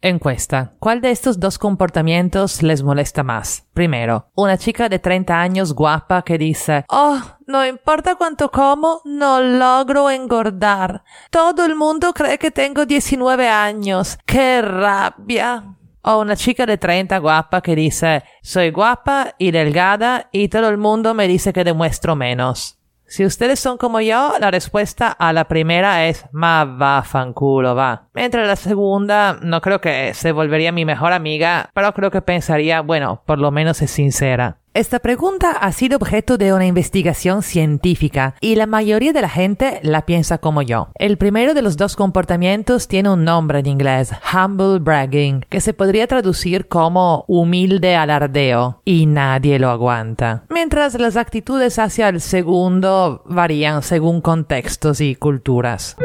Encuesta. ¿Cuál de estos dos comportamientos les molesta más? Primero, una chica de 30 años guapa que dice, oh, no importa cuánto como, no logro engordar. Todo el mundo cree que tengo 19 años. ¡Qué rabia! O una chica de 30 guapa que dice, soy guapa y delgada y todo el mundo me dice que demuestro menos. Si ustedes son como yo, la respuesta a la primera es ma va fanculo va. Mientras la segunda no creo que se volvería mi mejor amiga, pero creo que pensaría, bueno, por lo menos es sincera. Esta pregunta ha sido objeto de una investigación científica y la mayoría de la gente la piensa como yo. El primero de los dos comportamientos tiene un nombre en inglés, humble bragging, que se podría traducir como humilde alardeo y nadie lo aguanta. Mientras las actitudes hacia el segundo varían según contextos y culturas.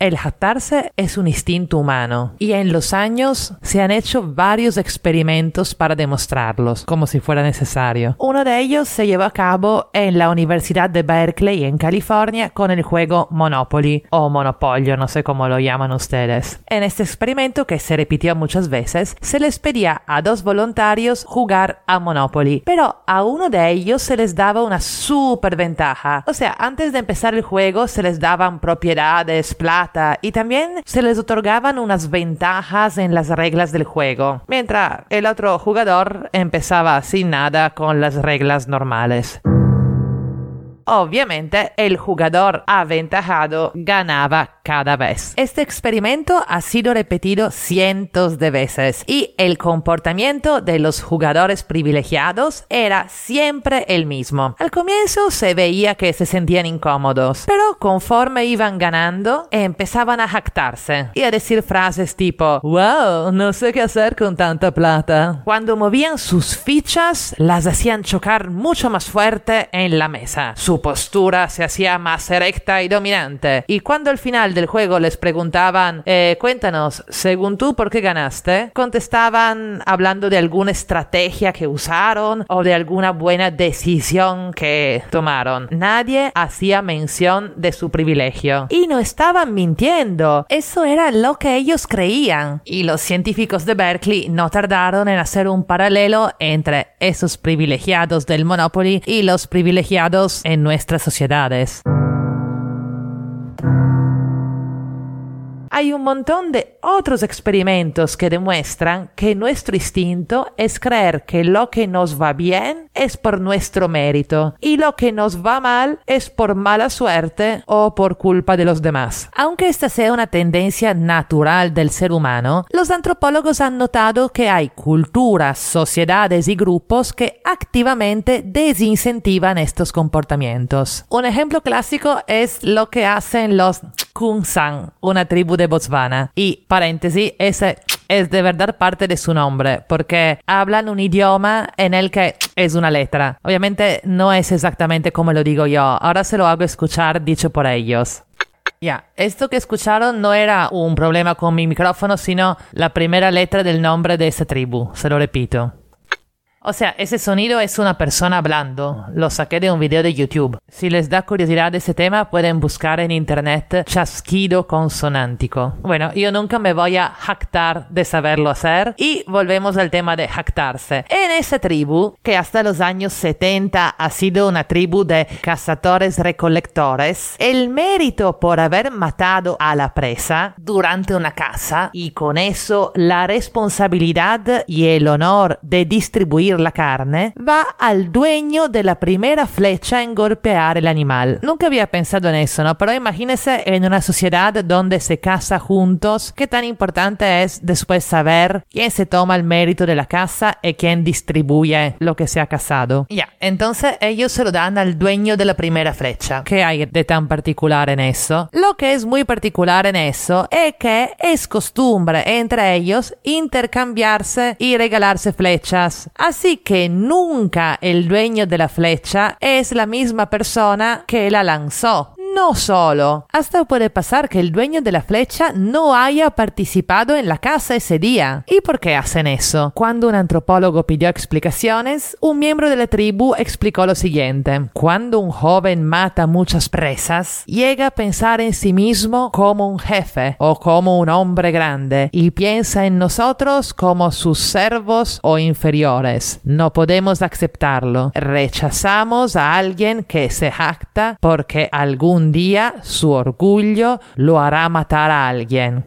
El jactarse es un instinto humano y en los años se han hecho varios experimentos para demostrarlos, como si fuera necesario. Uno de ellos se llevó a cabo en la Universidad de Berkeley en California con el juego Monopoly o Monopolio, no sé cómo lo llaman ustedes. En este experimento, que se repitió muchas veces, se les pedía a dos voluntarios jugar a Monopoly, pero a uno de ellos se les daba una super ventaja. O sea, antes de empezar el juego se les daban propiedades, plata, y también se les otorgaban unas ventajas en las reglas del juego, mientras el otro jugador empezaba sin nada con las reglas normales. Obviamente, el jugador aventajado ganaba cada vez. Este experimento ha sido repetido cientos de veces y el comportamiento de los jugadores privilegiados era siempre el mismo. Al comienzo se veía que se sentían incómodos, pero conforme iban ganando, empezaban a jactarse y a decir frases tipo, wow, no sé qué hacer con tanta plata. Cuando movían sus fichas, las hacían chocar mucho más fuerte en la mesa postura se hacía más erecta y dominante. Y cuando al final del juego les preguntaban, eh, cuéntanos, según tú, ¿por qué ganaste? Contestaban hablando de alguna estrategia que usaron o de alguna buena decisión que tomaron. Nadie hacía mención de su privilegio. Y no estaban mintiendo. Eso era lo que ellos creían. Y los científicos de Berkeley no tardaron en hacer un paralelo entre esos privilegiados del Monopoly y los privilegiados en nuestras sociedades. Hay un montón de otros experimentos que demuestran que nuestro instinto es creer que lo que nos va bien es por nuestro mérito y lo que nos va mal es por mala suerte o por culpa de los demás. Aunque esta sea una tendencia natural del ser humano, los antropólogos han notado que hay culturas, sociedades y grupos que activamente desincentivan estos comportamientos. Un ejemplo clásico es lo que hacen los Kung-san, una tribu de Botswana. Y paréntesis, ese es de verdad parte de su nombre, porque hablan un idioma en el que es una letra. Obviamente no es exactamente como lo digo yo, ahora se lo hago escuchar dicho por ellos. Ya, esto que escucharon no era un problema con mi micrófono, sino la primera letra del nombre de esa tribu, se lo repito. O sea, ese sonido es una persona hablando. Lo saqué de un video de YouTube. Si les da curiosidad ese tema, pueden buscar en internet chasquido consonántico. Bueno, yo nunca me voy a jactar de saberlo hacer. Y volvemos al tema de jactarse. En esa tribu, que hasta los años 70 ha sido una tribu de cazadores recolectores, el mérito por haber matado a la presa durante una caza y con eso la responsabilidad y el honor de distribuir la carne, va al dueño de la primera flecha en golpear el animal. Nunca había pensado en eso, ¿no? Pero imagínese en una sociedad donde se casa juntos, qué tan importante es después saber quién se toma el mérito de la casa y quién distribuye lo que se ha casado. Ya, entonces ellos se lo dan al dueño de la primera flecha. ¿Qué hay de tan particular en eso? Lo que es muy particular en eso es que es costumbre entre ellos intercambiarse y regalarse flechas. Así que nunca el dueño de la flecha es la misma persona que la lanzó. No solo, hasta puede pasar que el dueño de la flecha no haya participado en la caza ese día. ¿Y por qué hacen eso? Cuando un antropólogo pidió explicaciones, un miembro de la tribu explicó lo siguiente. Cuando un joven mata muchas presas, llega a pensar en sí mismo como un jefe o como un hombre grande y piensa en nosotros como sus servos o inferiores. No podemos aceptarlo. Rechazamos a alguien que se jacta porque algún día su orgullo lo hará matar a alguien.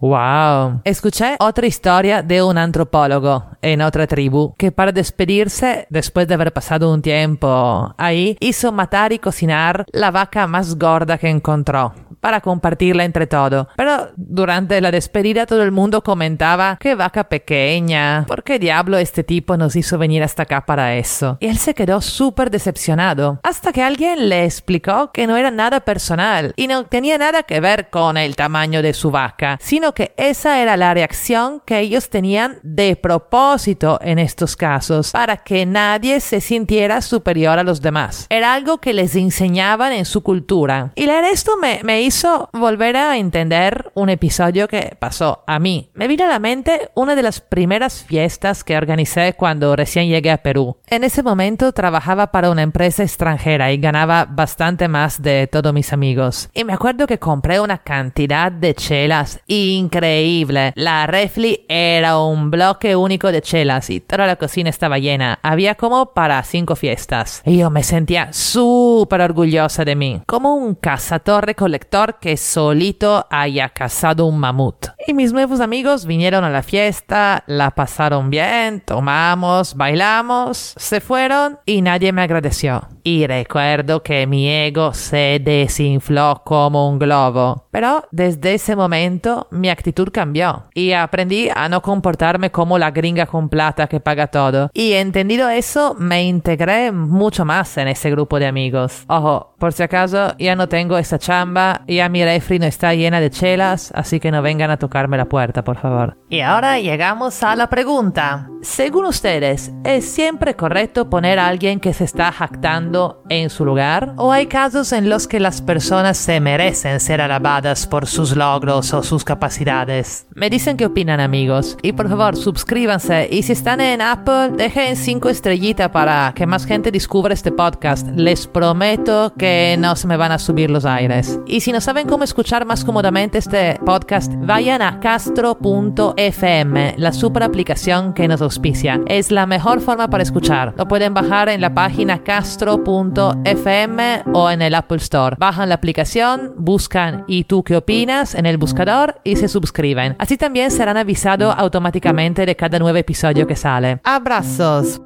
Wow. Escuché otra historia de un antropólogo en otra tribu que para despedirse, después de haber pasado un tiempo ahí, hizo matar y cocinar la vaca más gorda que encontró para compartirla entre todo. Pero durante la despedida todo el mundo comentaba, qué vaca pequeña, ¿por qué diablo este tipo nos hizo venir hasta acá para eso? Y él se quedó súper decepcionado, hasta que alguien le explicó que no era nada personal y no tenía nada que ver con el tamaño de su vaca, sino que esa era la reacción que ellos tenían de propósito en estos casos, para que nadie se sintiera superior a los demás. Era algo que les enseñaban en su cultura. Y leer esto me, me hizo volver a entender un episodio que pasó a mí. Me vino a la mente una de las primeras fiestas que organicé cuando recién llegué a Perú. En ese momento trabajaba para una empresa extranjera y ganaba bastante más de todos mis amigos. Y me acuerdo que compré una cantidad de chelas increíble. La refli era un bloque único de chelas y toda la cocina estaba llena. Había como para cinco fiestas. Y yo me sentía súper orgullosa de mí, como un cazador recolector que solito haya cazado un mamut. Y mis nuevos amigos vinieron a la fiesta, la pasaron bien, tomamos, bailamos, se fueron y nadie me agradeció. Y recuerdo que mi ego se desinfló como un globo. Pero desde ese momento mi actitud cambió y aprendí a no comportarme como la gringa con plata que paga todo. Y entendido eso, me integré mucho más en ese grupo de amigos. Ojo, por si acaso ya no tengo esa chamba, ya mi refri no está llena de chelas, así que no vengan a tocarme la puerta, por favor. Y ahora llegamos a la pregunta. Según ustedes, ¿es siempre correcto poner a alguien que se está jactando en su lugar? ¿O hay casos en los que las personas se merecen ser alabadas por sus logros o sus capacidades? Me dicen qué opinan amigos. Y por favor, suscríbanse. Y si están en Apple, dejen 5 estrellitas para que más gente descubra este podcast. Les prometo que no se me van a subir los aires. Y si no saben cómo escuchar más cómodamente este podcast, vayan a castro.fm, la super aplicación que nos auspicia. Es la mejor forma para escuchar. Lo pueden bajar en la página castro.fm o en el Apple Store. Bajan la aplicación, buscan ¿y tú qué opinas? en el buscador y se suscriben. Así también serán avisados automáticamente de cada nuevo episodio que sale. Abrazos.